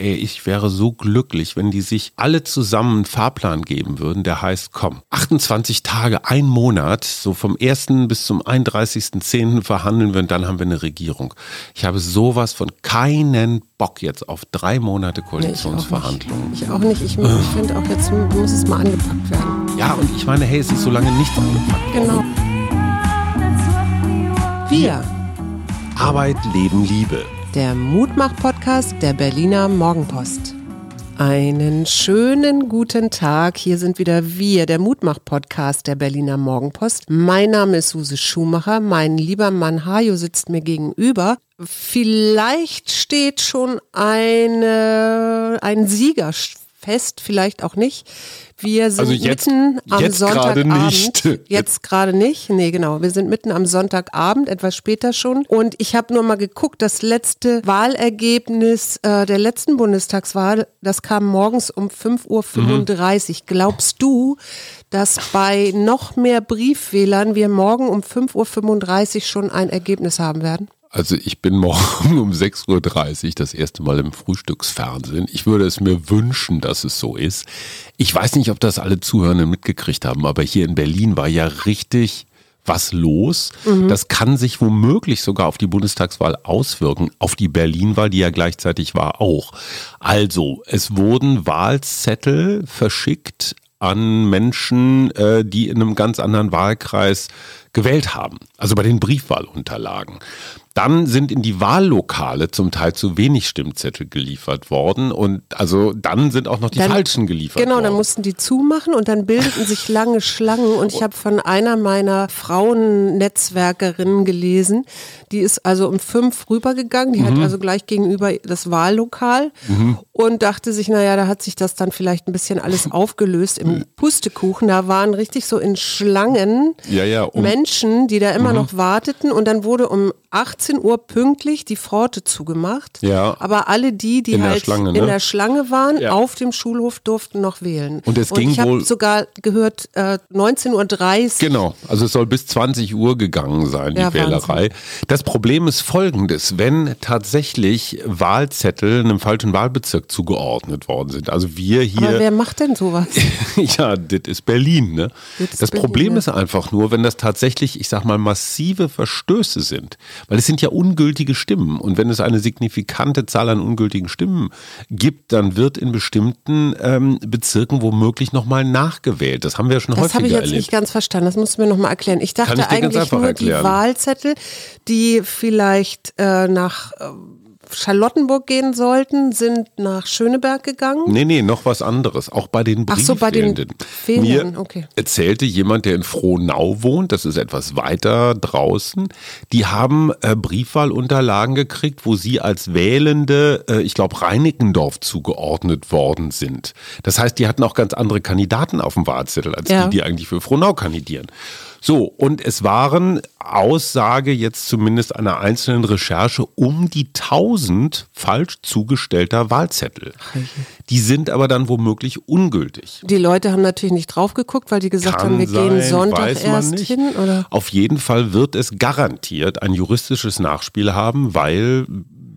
ey, ich wäre so glücklich, wenn die sich alle zusammen einen Fahrplan geben würden, der heißt, komm, 28 Tage, ein Monat, so vom 1. bis zum 31.10. verhandeln wir und dann haben wir eine Regierung. Ich habe sowas von keinen Bock jetzt auf drei Monate Koalitionsverhandlungen. Ich auch nicht. Ich, ich finde auch jetzt muss es mal angepackt werden. Ja, und ich meine, hey, es ist so lange nichts angepackt Genau. Wir, Arbeit, Leben, Liebe. Der Mutmach-Podcast der Berliner Morgenpost. Einen schönen guten Tag. Hier sind wieder wir, der Mutmach-Podcast der Berliner Morgenpost. Mein Name ist Suse Schumacher. Mein lieber Mann Hajo sitzt mir gegenüber. Vielleicht steht schon eine, ein Sieger fest, vielleicht auch nicht. Wir sind Also jetzt- mitten am jetzt Sonntagabend. nicht. Jetzt gerade nicht. Nee, genau. Wir sind mitten am Sonntagabend, etwas später schon. Und ich habe nur mal geguckt, das letzte Wahlergebnis äh, der letzten Bundestagswahl, das kam morgens um 5.35 Uhr. Glaubst du, dass bei noch mehr Briefwählern wir morgen um 5.35 Uhr schon ein Ergebnis haben werden? Also ich bin morgen um 6.30 Uhr das erste Mal im Frühstücksfernsehen. Ich würde es mir wünschen, dass es so ist. Ich weiß nicht, ob das alle Zuhörenden mitgekriegt haben, aber hier in Berlin war ja richtig was los. Das kann sich womöglich sogar auf die Bundestagswahl auswirken, auf die Berlin-Wahl, die ja gleichzeitig war, auch. Also, es wurden Wahlzettel verschickt an Menschen, äh, die in einem ganz anderen Wahlkreis gewählt haben, also bei den Briefwahlunterlagen. Dann sind in die Wahllokale zum Teil zu wenig Stimmzettel geliefert worden und also dann sind auch noch die Dann- falschen geliefert Genau, worden. dann mussten die zumachen und dann bildeten sich lange Schlangen. Und ich habe von einer meiner Frauennetzwerkerinnen gelesen, die ist also um fünf rübergegangen, die hat Mhm. also gleich gegenüber das Wahllokal und dachte sich, naja, da hat sich das dann vielleicht ein bisschen alles aufgelöst im Pustekuchen. Da waren richtig so in Schlangen Ja, ja, um- Menschen, die da immer noch warteten und dann wurde um 18 Uhr pünktlich die Pforte zugemacht. Ja. Aber alle die, die In der halt Schlange, in ne? der Schlange waren, Ja. auf dem Schulhof durften noch wählen. Und es ging ich wohl- sogar gehört, äh, 19.30 Uhr. Genau, also es soll bis 20 Uhr gegangen sein, die Ja, Wählerei. Das Problem ist folgendes, wenn tatsächlich Wahlzettel einem falschen Wahlbezirk zugeordnet worden sind. Also wir hier. Aber wer macht denn sowas? ja, das ist Berlin, ne? Das Berlin, Problem ja. ist einfach nur, wenn das tatsächlich, ich sag mal, massive Verstöße sind, weil es sind ja ungültige Stimmen und wenn es eine signifikante Zahl an ungültigen Stimmen gibt, dann wird in bestimmten ähm, Bezirken womöglich nochmal nachgewählt. Das haben wir ja schon Das häufiger habe ich jetzt erlebt. nicht ganz verstanden. Das musst du mir nochmal erklären. Ich dachte ich eigentlich nur erklären. die Wahlzettel, die vielleicht äh, nach äh, Charlottenburg gehen sollten, sind nach Schöneberg gegangen. Nee, nee, noch was anderes. Auch bei den Ach so, bei den. Wählenden, Mir okay. erzählte jemand, der in Frohnau wohnt, das ist etwas weiter draußen, die haben äh, Briefwahlunterlagen gekriegt, wo sie als Wählende, äh, ich glaube, Reinickendorf zugeordnet worden sind. Das heißt, die hatten auch ganz andere Kandidaten auf dem Wahlzettel, als Ja. die, die eigentlich für Frohnau kandidieren. So, und es waren Aussage jetzt zumindest einer einzelnen Recherche um die 1000 falsch zugestellter Wahlzettel. Die sind aber dann womöglich ungültig. Die Leute haben natürlich nicht drauf geguckt, weil die gesagt Kann haben, wir gehen sein, Sonntag weiß man erst nicht. hin. Oder? Auf jeden Fall wird es garantiert ein juristisches Nachspiel haben, weil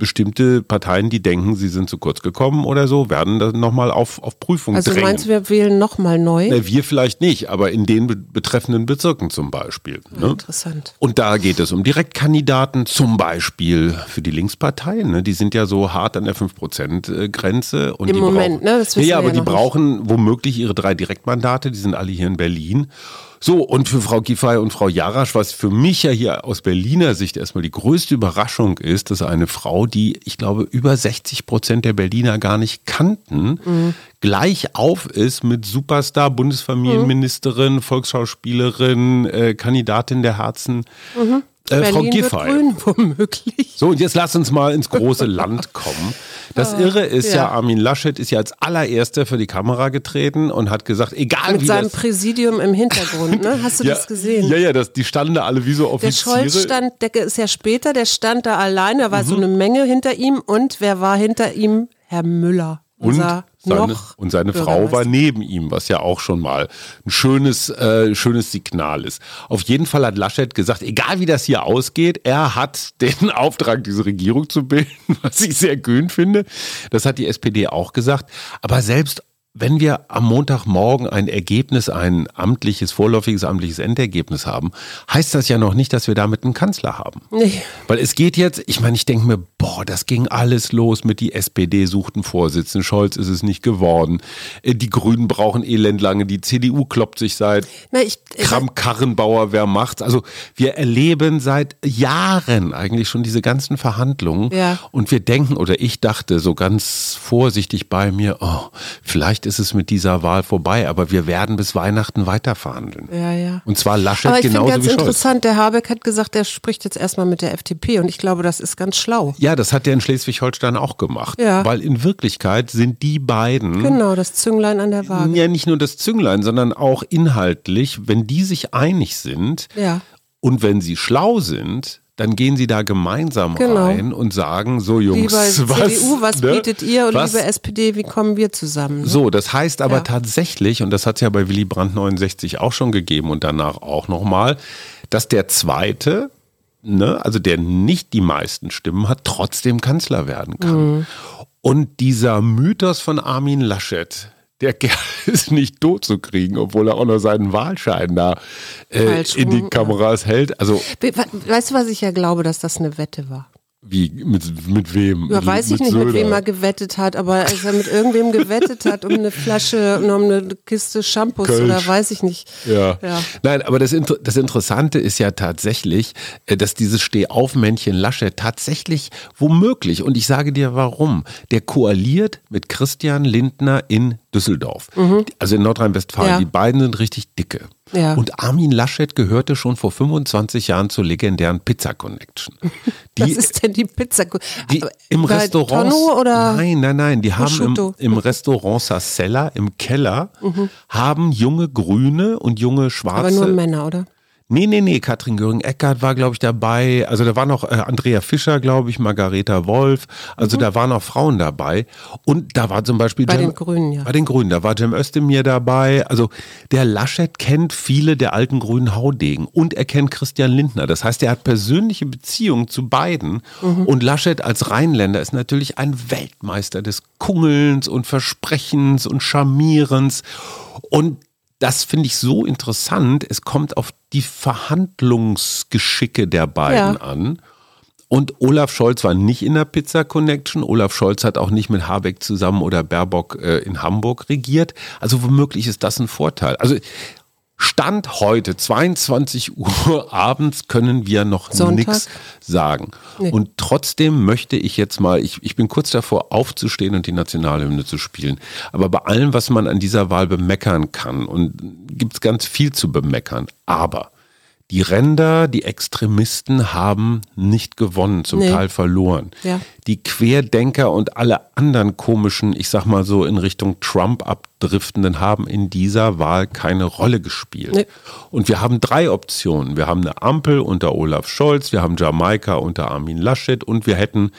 bestimmte Parteien, die denken, sie sind zu kurz gekommen oder so, werden dann nochmal auf, auf Prüfung Also drängen. meinst du, wir wählen nochmal neu? Na, wir vielleicht nicht, aber in den be betreffenden Bezirken zum Beispiel. Ne? Interessant. Und da geht es um Direktkandidaten, zum Beispiel für die Linksparteien. Ne? Die sind ja so hart an der 5%-Grenze. Und Im die Moment, brauchen, ne? Das wissen ja, wir aber ja die noch nicht. brauchen womöglich ihre drei Direktmandate, die sind alle hier in Berlin. So, und für Frau Giffey und Frau Jarasch, was für mich ja hier aus Berliner Sicht erstmal die größte Überraschung ist, dass eine Frau, die, ich glaube, über 60 Prozent der Berliner gar nicht kannten, Mhm. gleich auf ist mit Superstar, Bundesfamilienministerin, Volksschauspielerin, äh, Kandidatin der Herzen, äh, Frau Mhm. Berlin wird Giffey. grün, womöglich. So, und jetzt lass uns mal ins große Land kommen. Das Irre ist ja. ja. Armin Laschet ist ja als allererster für die Kamera getreten und hat gesagt, egal Mit wie seinem das... Präsidium im Hintergrund, ne? Hast du ja, das gesehen? Ja, ja, das, die standen da alle wie so Der Offiziere. Scholz stand, der ist ja später, der stand da alleine, da war Mhm. so eine Menge hinter ihm und wer war hinter ihm? Herr Müller. Und Unser seine, und seine Frau war neben ihm, was ja auch schon mal ein schönes, äh, schönes Signal ist. Auf jeden Fall hat Laschet gesagt, egal wie das hier ausgeht, er hat den Auftrag, diese Regierung zu bilden, was ich sehr kühn finde. Das hat die SPD auch gesagt. Aber selbst wenn wir am Montagmorgen ein Ergebnis, ein amtliches, vorläufiges amtliches Endergebnis haben, heißt das ja noch nicht, dass wir damit einen Kanzler haben. Nee. Weil es geht jetzt, ich meine, ich denke mir, boah, das ging alles los mit die SPD suchten Vorsitzenden, Scholz ist es nicht geworden. Äh, Die Grünen brauchen elend lange, die CDU kloppt sich seit Na, ich, Kram Karrenbauer, wer macht's? Also wir erleben seit Jahren eigentlich schon diese ganzen Verhandlungen Ja. und wir denken oder ich dachte so ganz vorsichtig bei mir, oh, vielleicht ist es mit dieser Wahl vorbei, aber wir werden bis Weihnachten weiter verhandeln. ja, ja. Und zwar Laschet Aber ich finde genauso ganz wie Scholz. interessant, der Habeck hat gesagt, er spricht jetzt erstmal mit der FDP und ich glaube, das ist ganz schlau. Ja, das hat der in Schleswig-Holstein auch gemacht. Ja. Weil in Wirklichkeit sind die beiden Genau, das Zünglein an der Waage. ja nicht nur das Zünglein, sondern auch inhaltlich, wenn die sich einig sind Ja. und wenn sie schlau sind, dann gehen sie da gemeinsam Genau. rein und sagen, so Jungs, Liebe was, CDU, was ne? bietet ihr und was, liebe SPD, wie kommen wir zusammen? ne? So, das heißt aber Ja. tatsächlich, und das hat es ja bei Willy Brandt 69 auch schon gegeben und danach auch nochmal, dass der zweite, ne, also der nicht die meisten Stimmen hat, trotzdem Kanzler werden kann. Mhm. Und dieser Mythos von Armin Laschet, der Kerl ist nicht tot zu kriegen, obwohl er auch noch seinen Wahlschein da äh, in die Kameras hält. Also We- we- Weißt du, was ich ja glaube, dass das eine Wette war? Wie mit, mit wem? Ja, mit, weiß ich nicht, mit Söder. wem er gewettet hat, aber als er mit irgendwem gewettet hat um eine Flasche, um eine Kiste Shampoos Kölsch. oder weiß ich nicht. Ja. Ja. Nein, aber das, Inter- das Interessante ist ja tatsächlich, äh, dass dieses Stehaufmännchen Laschet tatsächlich womöglich, und ich sage dir warum, der koaliert mit Christian Lindner in Düsseldorf. Also in Nordrhein-Westfalen. Mhm. Ja. Die beiden sind richtig dicke. Ja. Und Armin Laschet gehörte schon vor 25 Jahren zur legendären Pizza Connection. Was Die, ist denn die Pizza? die Aber im Restaurant. Tonno oder? Nein, nein, nein. Die haben im, im Restaurant Sassella im Keller haben junge Grüne und junge Schwarze. Aber nur Männer, oder? Nee, nee, nee, Katrin Göring-Eckardt war, glaube ich, dabei. Also da war noch äh, Andrea Fischer, glaube ich, Margareta Wolf. Also da waren auch Frauen dabei. Und da war zum Beispiel Mhm. Bei Cem- den Grünen, ja. Bei den Grünen, da war Cem Özdemir dabei. Also der Laschet kennt viele der alten grünen Haudegen und er kennt Christian Lindner. Das heißt, er hat persönliche Beziehungen zu beiden. Mhm. Und Laschet als Rheinländer ist natürlich ein Weltmeister des Kungelns und Versprechens und Charmierens. Und das finde ich so interessant. Es kommt auf die Verhandlungsgeschicke der beiden Ja. an. Und Olaf Scholz war nicht in der Pizza Connection. Olaf Scholz hat auch nicht mit Habeck zusammen oder Baerbock äh, in Hamburg regiert. Also womöglich ist das ein Vorteil. Also Stand heute, 22 Uhr abends, können wir noch nichts sagen. Nee. Und trotzdem möchte ich jetzt mal, ich, ich bin kurz davor aufzustehen und die Nationalhymne zu spielen. Aber bei allem, was man an dieser Wahl bemeckern kann, und gibt es ganz viel zu bemeckern, aber die Ränder, die Extremisten haben nicht gewonnen, zum Nee. Teil verloren. Ja. Die Querdenker und alle anderen komischen, ich sag mal so in Richtung Trump abdriftenden, haben in dieser Wahl keine Rolle gespielt. Nee. Und wir haben drei Optionen. Wir haben eine Ampel unter Olaf Scholz, wir haben Jamaika unter Armin Laschet und wir hätten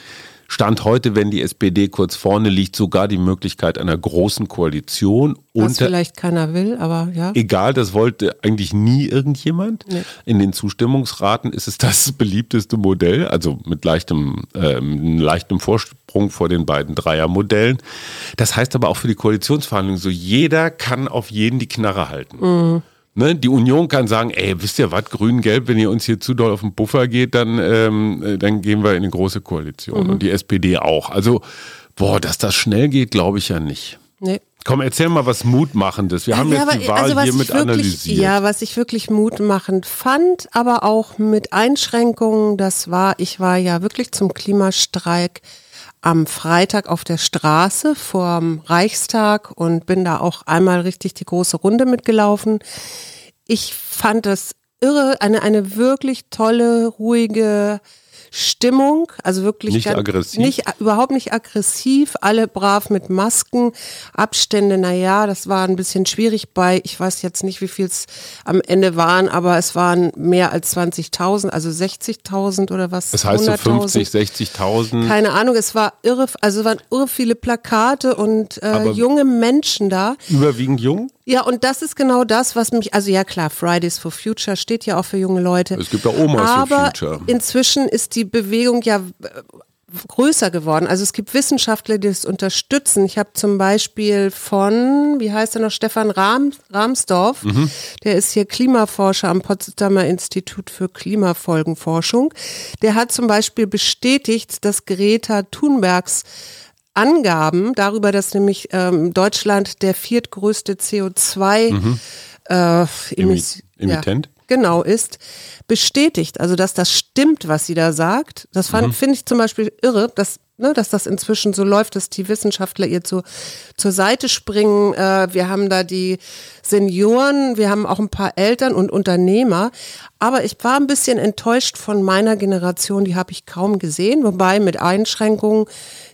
Stand heute, wenn die SPD kurz vorne liegt, sogar die Möglichkeit einer großen Koalition Was unter vielleicht keiner will, aber ja. Egal, das wollte eigentlich nie irgendjemand. Nee. In den Zustimmungsraten ist es das beliebteste Modell, also mit leichtem, ähm, leichtem Vorsprung vor den beiden Dreiermodellen. Das heißt aber auch für die Koalitionsverhandlungen so, jeder kann auf jeden die Knarre halten. Mhm. Ne, die Union kann sagen, ey, wisst ihr was, grün-gelb, wenn ihr uns hier zu doll auf den Puffer geht, dann, ähm, äh, dann gehen wir in eine große Koalition. Mhm. Und die SPD auch. Also, boah, dass das schnell geht, glaube ich ja nicht. Nee. Komm, erzähl mal was Mutmachendes. Wir haben Ja, jetzt die aber, Wahl also hiermit ich wirklich, analysiert. Ja, was ich wirklich mutmachend fand, aber auch mit Einschränkungen, das war, ich war ja wirklich zum Klimastreik am Freitag auf der Straße vorm Reichstag und bin da auch einmal richtig die große Runde mitgelaufen. Ich fand das irre, eine, eine wirklich tolle, ruhige Stimmung, also wirklich Nicht ganz, aggressiv? nicht überhaupt nicht aggressiv, alle brav mit Masken, Abstände, naja, das war ein bisschen schwierig bei, ich weiß jetzt nicht, wie viel es am Ende waren, aber es waren mehr als 20.000, also 60.000 oder was? Das heißt so 100.000. 50, 60.000. Keine Ahnung, es war irre, also es waren irre viele Plakate und äh, junge Menschen da. Überwiegend jung? Ja, und das ist genau das, was mich, also ja klar, Fridays for Future steht ja auch für junge Leute. Es gibt auch Omas Aber for Future. inzwischen ist die Bewegung ja äh, größer geworden. Also es gibt Wissenschaftler, die das unterstützen. Ich habe zum Beispiel von, wie heißt er noch, Stefan Rahm, Rahmsdorf, Mhm. der ist hier Klimaforscher am Potsdamer Institut für Klimafolgenforschung. Der hat zum Beispiel bestätigt, dass Greta Thunbergs Angaben darüber, dass nämlich ähm, Deutschland der viertgrößte CO2 äh, Emis- Mhm. Emittent? Ja, genau ist, bestätigt. Also dass das stimmt, was sie da sagt. Das Mhm. finde ich zum Beispiel irre, dass, ne, dass das inzwischen so läuft, dass die Wissenschaftler ihr zu, zur Seite springen. Äh, wir haben da die Senioren, wir haben auch ein paar Eltern und Unternehmer. Aber ich war ein bisschen enttäuscht von meiner Generation, die habe ich kaum gesehen, wobei mit Einschränkungen.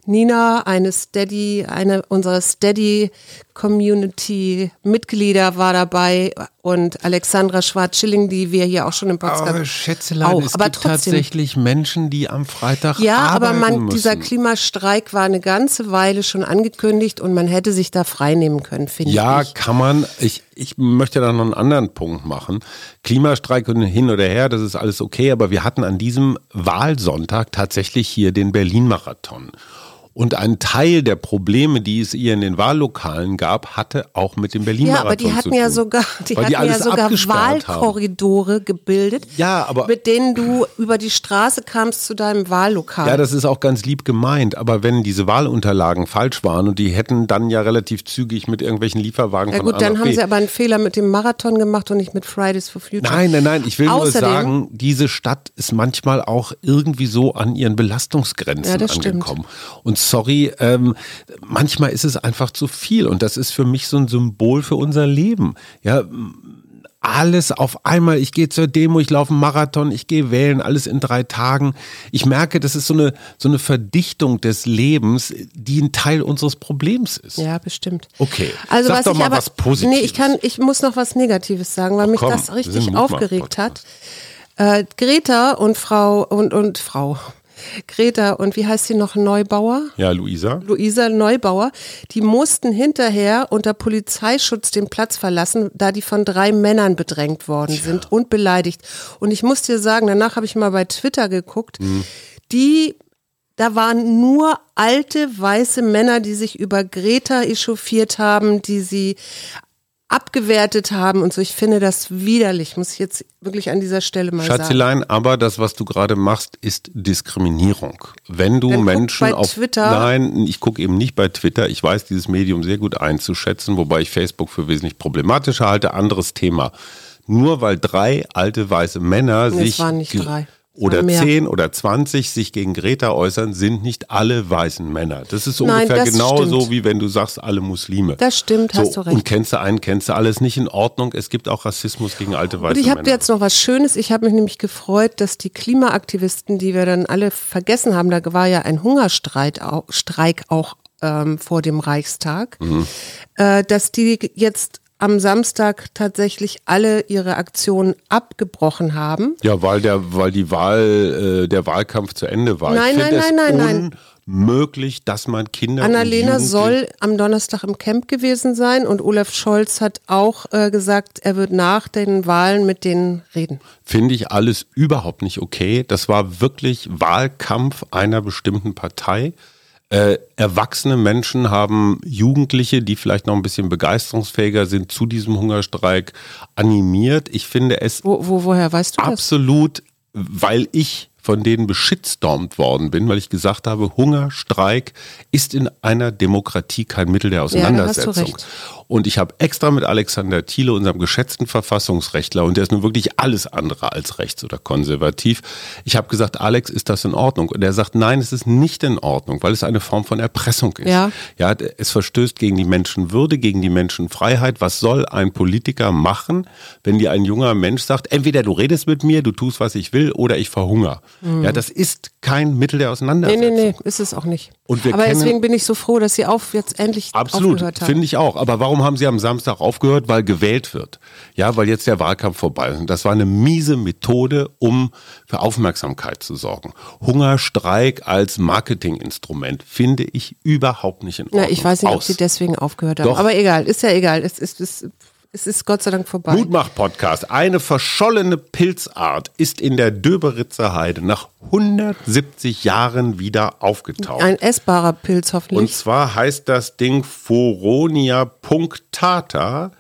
Nina, eine Steady, eine unserer Steady Community Mitglieder war dabei und Alexandra Schwarz-Schilling, die wir hier auch schon im Podcast Aber Schätzelein, auch, es aber gibt trotzdem. tatsächlich Menschen, die am Freitag Ja, aber arbeiten man, müssen. dieser Klimastreik war eine ganze Weile schon angekündigt und man hätte sich da freinehmen können, finde Ja, ich. kann man. Ich, ich möchte da noch einen anderen Punkt machen. Klimastreik und hin oder her, das ist alles okay, aber wir hatten an diesem Wahlsonntag tatsächlich hier den Berlin-Marathon. Und ein Teil der Probleme, die es ihr in den Wahllokalen gab, hatte auch mit dem Ja, Berlin-Marathon aber die zu hatten tun. ja sogar, die hatten die ja sogar abgesperrt haben. Wahlkorridore gebildet, Ja, aber mit denen du über die Straße kamst zu deinem Wahllokal. Ja, das ist auch ganz lieb gemeint, aber wenn diese Wahlunterlagen falsch waren und die hätten dann ja relativ zügig mit irgendwelchen Lieferwagen ja von gut, dann haben sie aber einen Fehler mit dem Marathon gemacht und nicht mit Fridays for Future. Nein, nein, nein, ich will nur Außerdem- sagen, diese Stadt ist manchmal auch irgendwie so an ihren Belastungsgrenzen Ja, das stimmt. angekommen. Und sorry, ähm, manchmal ist es einfach zu viel und das ist für mich so ein Symbol für unser Leben. Ja, alles auf einmal, ich gehe zur Demo, ich laufe einen Marathon, ich gehe wählen, alles in drei Tagen. Ich merke, das ist so eine, so eine Verdichtung des Lebens, die ein Teil unseres Problems ist. Ja, bestimmt. Okay. Also Sag was doch ich mal aber, was Positives. Nee, ich kann, ich muss noch was Negatives sagen, weil mich komm, das richtig aufgeregt hat. Äh, Greta und Frau und und Frau Greta und wie heißt sie noch Neubauer? Ja, Luisa. Luisa Neubauer, die mussten hinterher unter Polizeischutz den Platz verlassen, da die von drei Männern bedrängt worden sind und beleidigt. Und ich muss dir sagen, danach habe ich mal bei Twitter geguckt, Mhm. die da waren nur alte weiße Männer, die sich über Greta echauffiert haben, die sie abgewertet haben und so. Ich finde das widerlich, muss ich jetzt wirklich an dieser Stelle mal sagen. Schatzelein, aber das, was du gerade machst, ist Diskriminierung. Wenn du Dann Menschen bei auf Twitter. Nein, ich gucke eben nicht bei Twitter. Ich weiß dieses Medium sehr gut einzuschätzen, wobei ich Facebook für wesentlich problematischer halte. Anderes Thema. Nur weil drei alte weiße Männer Nee, es sich waren nicht drei. Oder zehn oder zwanzig sich gegen Greta äußern, sind nicht alle weißen Männer. Das ist Nein, ungefähr genauso wie wenn du sagst, alle Muslime. Das stimmt, hast du recht. Und kennst du einen, kennst du alles nicht in Ordnung. Es gibt auch Rassismus gegen alte weiße Und ich habe Männer. jetzt noch was Schönes. Ich habe mich nämlich gefreut, dass die Klimaaktivisten, die wir dann alle vergessen haben, da war ja ein Hungerstreik auch, Streik auch ähm, vor dem Reichstag, Mhm. äh, dass die jetzt am Samstag tatsächlich alle ihre Aktionen abgebrochen haben. Ja, weil der, weil die Wahl, äh, der Wahlkampf zu Ende war. Nein, nein, nein, nein, es unmöglich, dass man Kinder. Annalena soll am Donnerstag im Camp gewesen sein und Olaf Scholz hat auch äh, gesagt, er wird nach den Wahlen mit denen reden. Finde ich alles überhaupt nicht okay. Das war wirklich Wahlkampf einer bestimmten Partei. Äh, erwachsene Menschen haben Jugendliche, die vielleicht noch ein bisschen begeisterungsfähiger sind, zu diesem Hungerstreik animiert. Ich finde es Wo, wo, woher weißt du das? absolut, weil ich von denen beschitstormt worden bin, weil ich gesagt habe, Hungerstreik ist in einer Demokratie kein Mittel der Auseinandersetzung. recht. Und ich habe extra mit Alexander Thiele, unserem geschätzten Verfassungsrechtler, und der ist nun wirklich alles andere als rechts oder konservativ, ich habe gesagt, Alex, ist das in Ordnung? Und er sagt, nein, es ist nicht in Ordnung, weil es eine Form von Erpressung ist. Ja. Ja, es verstößt gegen die Menschenwürde, gegen die Menschenfreiheit. Was soll ein Politiker machen, wenn dir ein junger Mensch sagt, entweder du redest mit mir, du tust, was ich will, oder ich verhungere. Ja, das ist kein Mittel der Nee, Auseinandersetzung. nee, nee, ist es auch nicht. Aber deswegen bin ich so froh, dass sie auf jetzt endlich Absolut, aufgehört haben. finde ich auch. Aber warum haben sie am Samstag aufgehört? Weil gewählt wird. Ja, weil jetzt der Wahlkampf vorbei ist. Und das war eine miese Methode, um für Aufmerksamkeit zu sorgen. Hungerstreik als Marketinginstrument finde ich überhaupt nicht in Ordnung. Na, ich weiß nicht, ob Aus. sie deswegen aufgehört haben. Doch. Aber egal, ist ja egal. Es ist, es, es ist Gott sei Dank vorbei. Mutmach-Podcast. Eine verschollene Pilzart ist in der Döberitzer Heide nach 170 Jahren wieder aufgetaucht. Ein essbarer Pilz Und hoffentlich. zwar heißt das Ding Foronia punctata,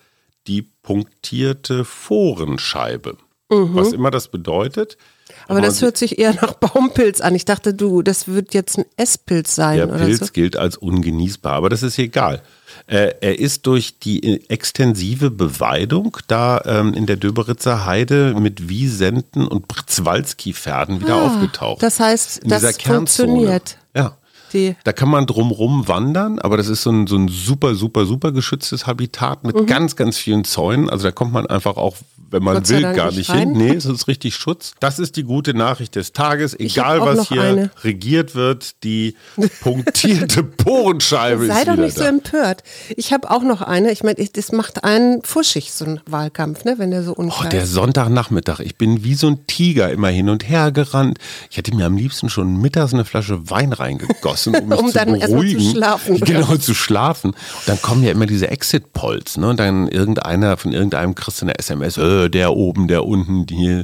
die punktierte Forenscheibe. Was immer das bedeutet. Mhm. Aber man das hört sich eher nach Baumpilz an. Ich dachte, du, das wird jetzt ein Esspilz sein Der Pilz so. gilt als ungenießbar, aber das ist egal. Äh, er ist durch die äh, extensive Beweidung da ähm, in der Döberitzer Heide mit Wiesenten und Britzwalski-Pferden wieder aufgetaucht. Ah, Das heißt, das funktioniert. Ja. Die, Da kann man drumrum wandern, aber das ist so ein, so ein super, super, super geschütztes Habitat Mhm. mit ganz, ganz vielen Zäunen. Also da kommt man einfach auch, wenn man sei will, Dank gar nicht rein. hin. Nee, es ist richtig Schutz. Das ist die gute Nachricht des Tages. Egal, was hier eine. regiert wird, die punktierte Porenscheibe sei ist doch wieder nicht so da. empört. Ich habe auch noch eine. Ich meine, das macht einen fuschig, so ein Wahlkampf, ne, wenn der so Oh, unklar der ist. Sonntagnachmittag. Ich bin wie so ein Tiger immer hin und her gerannt. Ich hätte mir am liebsten schon mittags eine Flasche Wein reingegossen, um mich Um zu dann mal zu beruhigen. schlafen. Genau, zu schlafen. Und dann kommen ja immer diese Exit-Polls. Ne? Und dann irgendeiner von irgendeinem kriegst du eine SMS, äh, der oben, der unten, die.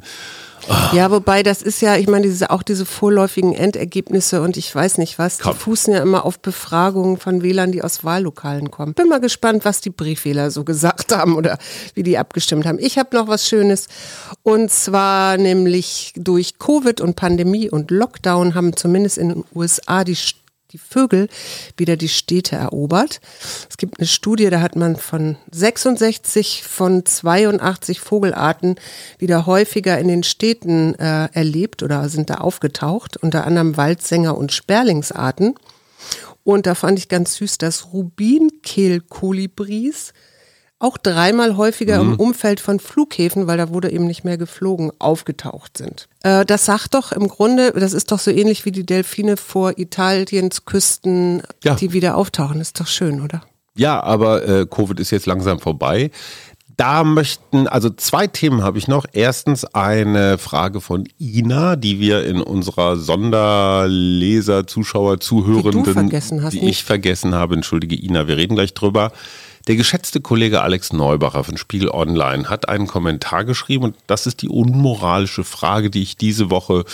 Ja, wobei das ist ja, ich meine, diese, auch diese vorläufigen Endergebnisse und ich weiß nicht was, die Komm. fußen ja immer auf Befragungen von Wählern, die aus Wahllokalen kommen. Bin mal gespannt, was die Briefwähler so gesagt haben oder wie die abgestimmt haben. Ich habe noch was Schönes und zwar nämlich durch Covid und Pandemie und Lockdown haben zumindest in den USA die St- die Vögel wieder die Städte erobert. Es gibt eine Studie, da hat man von 66 von 82 Vogelarten wieder häufiger in den Städten äh, erlebt oder sind da aufgetaucht, unter anderem Waldsänger und Sperlingsarten. Und da fand ich ganz süß, dass Rubinkehlkolibris auch dreimal häufiger im Umfeld von Flughäfen, weil da wurde eben nicht mehr geflogen, aufgetaucht sind. Äh, das sagt doch im Grunde, das ist doch so ähnlich wie die Delfine vor Italiens Küsten, Ja. die wieder auftauchen. ist doch schön, oder? Ja, aber äh, Covid ist jetzt langsam vorbei. Da möchten, also zwei Themen habe ich noch. Erstens eine Frage von Ina, die wir in unserer Sonderleser, Zuschauer, Zuhörenden, Die die ich vergessen habe. Entschuldige Ina, wir reden gleich drüber. Der geschätzte Kollege Alex Neubacher von Spiegel Online hat einen Kommentar geschrieben und das ist die unmoralische Frage, die ich diese Woche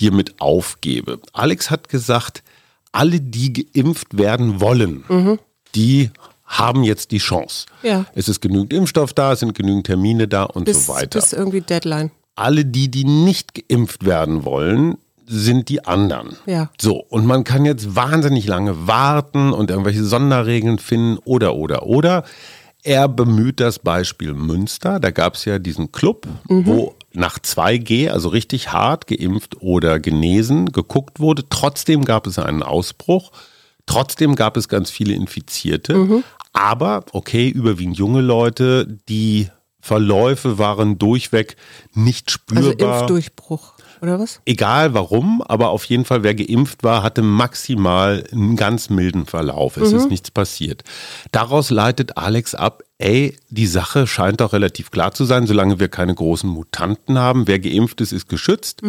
dir mit aufgebe. Alex hat gesagt, alle, die geimpft werden wollen, die haben jetzt die Chance. Ja. Es ist genügend Impfstoff da, es sind genügend Termine da und Bis, so weiter. bis irgendwie Deadline. Alle die, die nicht geimpft werden wollen, sind die anderen. Ja. So, und man kann jetzt wahnsinnig lange warten und irgendwelche Sonderregeln finden oder, oder, oder. Er bemüht das Beispiel Münster. Da gab es ja diesen Club, wo nach 2G, also richtig hart geimpft oder genesen, geguckt wurde. Trotzdem gab es einen Ausbruch. Trotzdem gab es ganz viele Infizierte. Aber, okay, überwiegend junge Leute, die Verläufe waren durchweg nicht Also spürbar. Impfdurchbruch, oder was? Egal warum, aber auf jeden Fall, wer geimpft war, hatte maximal einen ganz milden Verlauf. Es ist nichts passiert. Daraus leitet Alex ab, ey, die Sache scheint doch relativ klar zu sein, solange wir keine großen Mutanten haben. Wer geimpft ist, ist geschützt.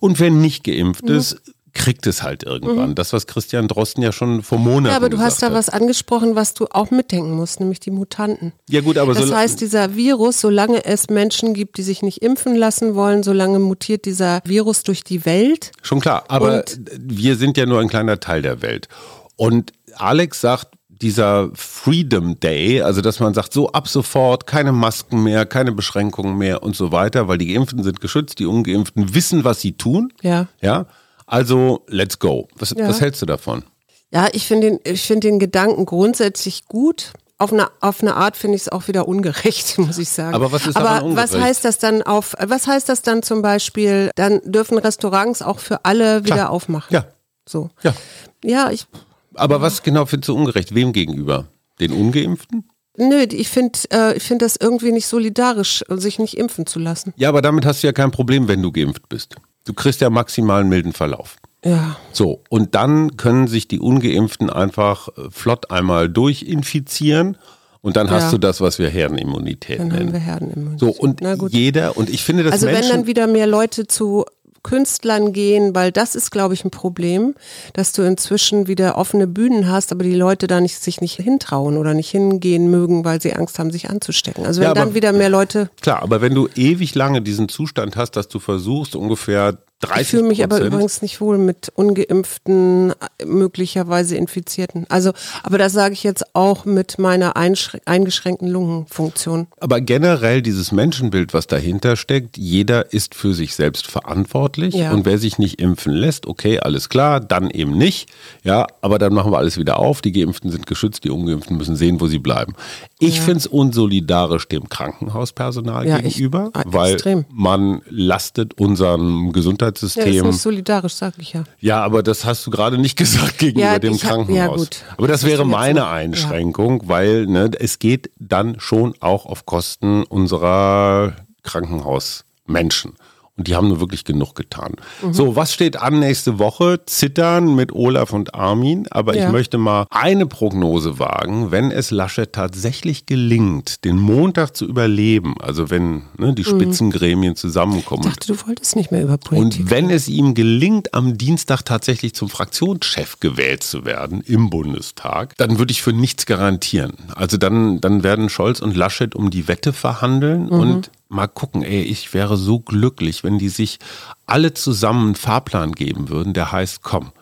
Und wer nicht geimpft ist, kriegt es halt irgendwann. Das, was Christian Drosten ja schon vor Monaten Ja, aber du hast da hat. was angesprochen, was du auch mitdenken musst, nämlich die Mutanten. Ja gut, aber Das so, heißt, dieser Virus, solange es Menschen gibt, die sich nicht impfen lassen wollen, solange mutiert dieser Virus durch die Welt. Schon klar, aber Und- wir sind ja nur ein kleiner Teil der Welt. Und Alex sagt, dieser Freedom Day, also dass man sagt, so ab sofort keine Masken mehr, keine Beschränkungen mehr und so weiter, weil die Geimpften sind geschützt, die Ungeimpften wissen, was sie tun. Ja. Ja, also let's go. Was, Ja. was hältst du davon? Ja, ich finde den, ich finde den Gedanken grundsätzlich gut. Auf eine, auf eine Art finde ich es auch wieder ungerecht, muss ich sagen. Aber was ist Aber daran was ungerecht? heißt das dann auf, was heißt das dann zum Beispiel, dann dürfen Restaurants auch für alle wieder Klar. aufmachen? Ja. So. Ja. Ja, ich, Aber was genau findest du ungerecht? Wem gegenüber? Den Ungeimpften? nö, ich finde, äh, ich finde das irgendwie nicht solidarisch, sich nicht impfen zu lassen. Ja, aber damit hast du ja kein Problem, wenn du geimpft bist. Du kriegst ja maximal einen milden Verlauf. Ja. So, und dann können sich die Ungeimpften einfach äh, flott einmal durchinfizieren und dann hast Ja. du das, was wir Herdenimmunität Dann haben nennen. wir Herdenimmunität. So, und Na gut. jeder, und ich finde, dass Also wenn Menschen, dann wieder mehr Leute zu Künstlern gehen, weil das ist, glaube ich, ein Problem, dass du inzwischen wieder offene Bühnen hast, aber die Leute da nicht, sich nicht hintrauen oder nicht hingehen mögen, weil sie Angst haben, sich anzustecken. Also wenn Ja, aber- dann wieder mehr Leute, klar, aber wenn du ewig lange diesen Zustand hast, dass du versuchst, ungefähr 30 ich fühle mich aber übrigens nicht wohl mit ungeimpften, möglicherweise Infizierten. Also, aber das sage ich jetzt auch mit meiner eingeschränkten Lungenfunktion. Aber generell dieses Menschenbild, was dahinter steckt, jeder ist für sich selbst verantwortlich Ja. und wer sich nicht impfen lässt, okay, alles klar, dann eben nicht. Ja, aber dann machen wir alles wieder auf. Die Geimpften sind geschützt, die Ungeimpften müssen sehen, wo sie bleiben. Ich finde es unsolidarisch dem Krankenhauspersonal Ja, ich- gegenüber, ah, weil extrem. man lastet unserem Ja, ist Gesundheitssystem. nicht solidarisch, sage ich ja. Ja, aber das hast du gerade nicht gesagt gegenüber Ja, dem ich hab- Krankenhaus. ja, gut. Aber das Das wäre meine. Einschränkung, weil ne, es geht dann schon auch auf Kosten unserer Krankenhausmenschen. Und die haben nur wirklich genug getan. Mhm. So, was steht an nächste Woche? Zittern mit Olaf und Armin. Aber ich Ja. möchte mal eine Prognose wagen. Wenn es Laschet tatsächlich gelingt, den Montag zu überleben, also wenn ne, die Spitzengremien zusammenkommen Ich dachte, du wolltest nicht mehr über Politik. und wenn es ihm gelingt, am Dienstag tatsächlich zum Fraktionschef gewählt zu werden im Bundestag, dann würde ich für nichts garantieren. Also dann, dann werden Scholz und Laschet um die Wette verhandeln und mal gucken, ey, ich wäre so glücklich, wenn die sich alle zusammen einen Fahrplan geben würden, der heißt, komm,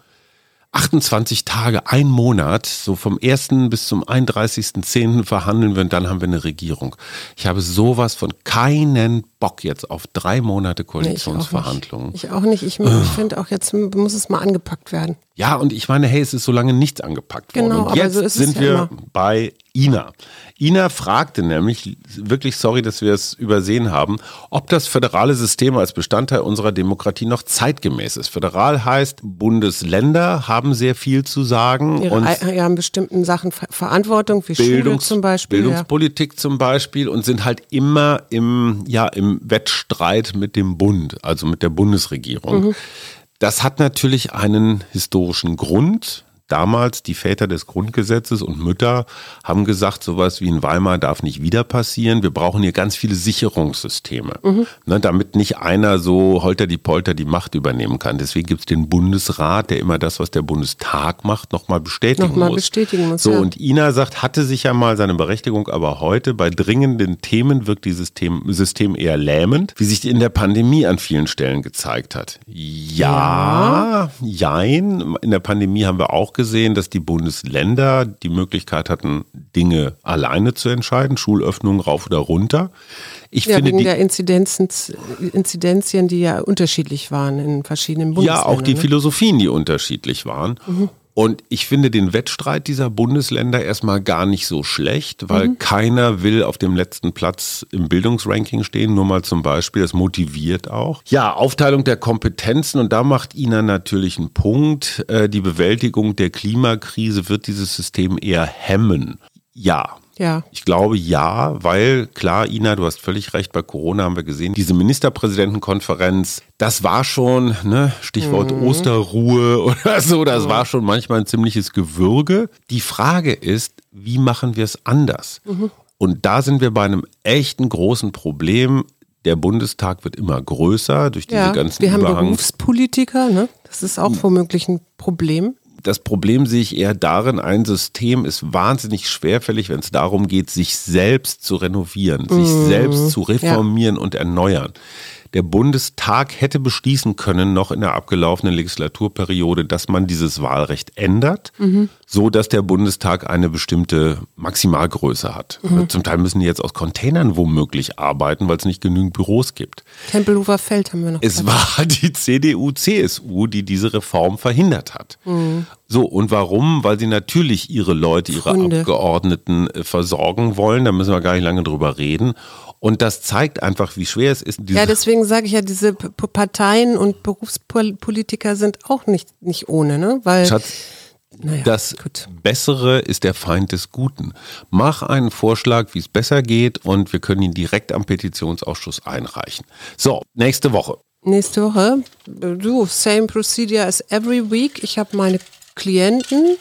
28 Tage, ein Monat, so vom 1. bis zum 31.10. verhandeln wir und dann haben wir eine Regierung. Ich habe sowas von keinen Bock jetzt auf drei Monate Nee, ich auch nicht. Koalitionsverhandlungen. Ich auch nicht. Ich, ich finde auch, jetzt muss es mal angepackt werden. Ja, und ich meine, hey, es ist so lange nichts angepackt worden. Genau, und jetzt so ist es sind ja wir immer. bei Ina. Ina fragte nämlich, wirklich sorry, dass wir es übersehen haben, ob das föderale System als Bestandteil unserer Demokratie noch zeitgemäß ist. Föderal heißt, Bundesländer haben sehr viel zu sagen Ihre und Ei- ja, in bestimmten Sachen Ver Verantwortung, wie Schule Bildungs zum Beispiel. Ja. Bildungspolitik zum Beispiel und sind halt immer im, ja, im Wettstreit mit dem Bund, also mit der Bundesregierung. Mhm. Das hat natürlich einen historischen Grund. Damals die Väter des Grundgesetzes und Mütter haben gesagt, sowas wie in Weimar darf nicht wieder passieren. Wir brauchen hier ganz viele Sicherungssysteme, Mhm. ne, damit nicht einer so holter die Polter die Macht übernehmen kann. Deswegen gibt es den Bundesrat, der immer das, was der Bundestag macht, nochmal bestätigen Nochmal muss. bestätigen muss, So, ja. und Ina sagt, hatte sich ja mal seine Berechtigung, aber heute bei dringenden Themen wirkt dieses System, eher lähmend, wie sich in der Pandemie an vielen Stellen gezeigt hat. Ja, jein. In der Pandemie haben wir auch gesehen, dass die Bundesländer die Möglichkeit hatten, Dinge alleine zu entscheiden, Schulöffnungen rauf oder runter. Ich Ja, finde wegen die, der Inzidenzen, Inzidenzien, die ja unterschiedlich waren in verschiedenen Bundesländern. Ja, auch die ne? Philosophien, die unterschiedlich waren. Und ich finde den Wettstreit dieser Bundesländer erstmal gar nicht so schlecht, weil keiner will auf dem letzten Platz im Bildungsranking stehen, nur mal zum Beispiel. Das motiviert auch. Ja, Aufteilung der Kompetenzen und da macht Ina natürlich einen Punkt. Äh, Die Bewältigung der Klimakrise wird dieses System eher hemmen. Ja, Ja. ich glaube ja, weil klar, Ina, du hast völlig recht, bei Corona haben wir gesehen, diese Ministerpräsidentenkonferenz, das war schon, ne, Stichwort Osterruhe oder so, das war schon manchmal ein ziemliches Gewürge. Die Frage ist, wie machen wir es anders? Und da sind wir bei einem echten großen Problem. Der Bundestag wird immer größer durch diese ja. ganzen Wir haben Überhangs Berufspolitiker, ne? das ist auch womöglich ein Problem. Das Problem sehe ich eher darin, ein System ist wahnsinnig schwerfällig, wenn es darum geht, sich selbst zu renovieren, sich selbst zu reformieren und erneuern. Der Bundestag hätte beschließen können, noch in der abgelaufenen Legislaturperiode, dass man dieses Wahlrecht ändert, so dass der Bundestag eine bestimmte Maximalgröße hat. Zum Teil müssen die jetzt aus Containern womöglich arbeiten, weil es nicht genügend Büros gibt. Tempelhofer Feld haben wir noch. Es war die CDU, CSU, die diese Reform verhindert hat. Mhm. So, und warum? Weil sie natürlich ihre Leute, ihre Pfründe. Abgeordneten äh, versorgen wollen. Da müssen wir gar nicht lange drüber reden. Und das zeigt einfach, wie schwer es ist. ja, deswegen sage ich ja, diese P- Parteien und Berufspolitiker sind auch nicht, nicht ohne, ne? Weil, Schatz, naja, das gut. Bessere ist der Feind des Guten. Mach einen Vorschlag, wie es besser geht und wir können ihn direkt am Petitionsausschuss einreichen. So, nächste Woche. Nächste Woche, du, same procedure as every week. Ich habe meine Klienten,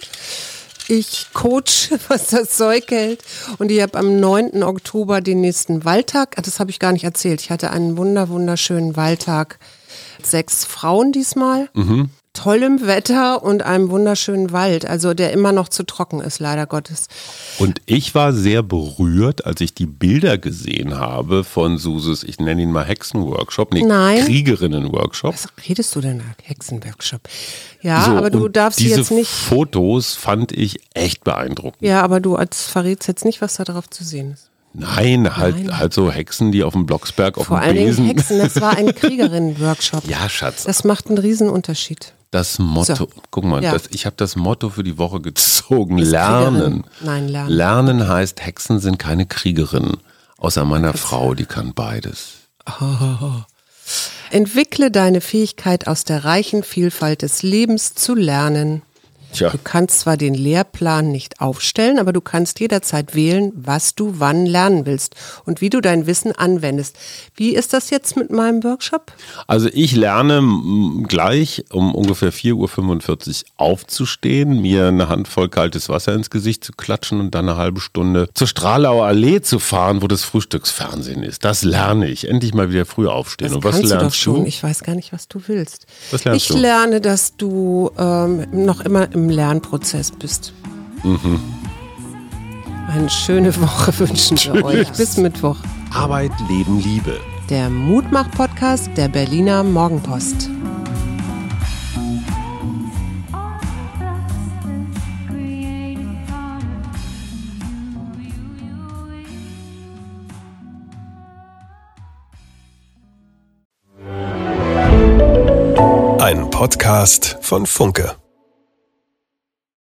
ich coach, was das Zeug hält und ich habe am 9. Oktober den nächsten Waldtag. Ah, das habe ich gar nicht erzählt. Ich hatte einen wunder wunderschönen Waldtag. Sechs Frauen diesmal. Mhm tollem Wetter und einem wunderschönen Wald, also der immer noch zu trocken ist, leider Gottes. Und ich war sehr berührt, als ich die Bilder gesehen habe von Suses, ich nenne ihn mal Hexenworkshop, nee, Nein. Kriegerinnenworkshop. Was redest du denn, Hexenworkshop? Ja, so, aber du darfst diese jetzt nicht. Fotos fand ich echt beeindruckend. Ja, aber du als verrätst jetzt nicht, was da drauf zu sehen ist. Nein, halt, Nein. halt so Hexen, die auf dem Blocksberg auf Vor dem Besen. Vor allen Dingen Hexen, das war ein Kriegerinnen-Workshop. ja, Schatz. Das macht einen Riesenunterschied. Das Motto, so. guck mal, ja. das, ich habe das Motto für die Woche gezogen. Ist lernen. Nein, lernen. Lernen heißt, Hexen sind keine Kriegerinnen. Außer meiner Frau, die kann beides. Oh. Entwickle deine Fähigkeit aus der reichen Vielfalt des Lebens zu lernen. Tja. Du kannst zwar den Lehrplan nicht aufstellen, aber du kannst jederzeit wählen, was du wann lernen willst und wie du dein Wissen anwendest. Wie ist das jetzt mit meinem Workshop? Also ich lerne gleich um ungefähr 4.45 Uhr aufzustehen, mir eine Handvoll kaltes Wasser ins Gesicht zu klatschen und dann eine halbe Stunde zur Stralauer Allee zu fahren, wo das Frühstücksfernsehen ist. Das lerne ich. Endlich mal wieder früh aufstehen. Das und was kannst lernst du doch schon. Du? Ich weiß gar nicht, was du willst. Was lernst ich du? lerne, dass du ähm, noch immer im im Lernprozess bist. Mhm. Eine schöne Woche wünschen wir euch. Bis Mittwoch. Arbeit, Leben, Liebe. Der Mutmach-Podcast der Berliner Morgenpost. Ein Podcast von Funke.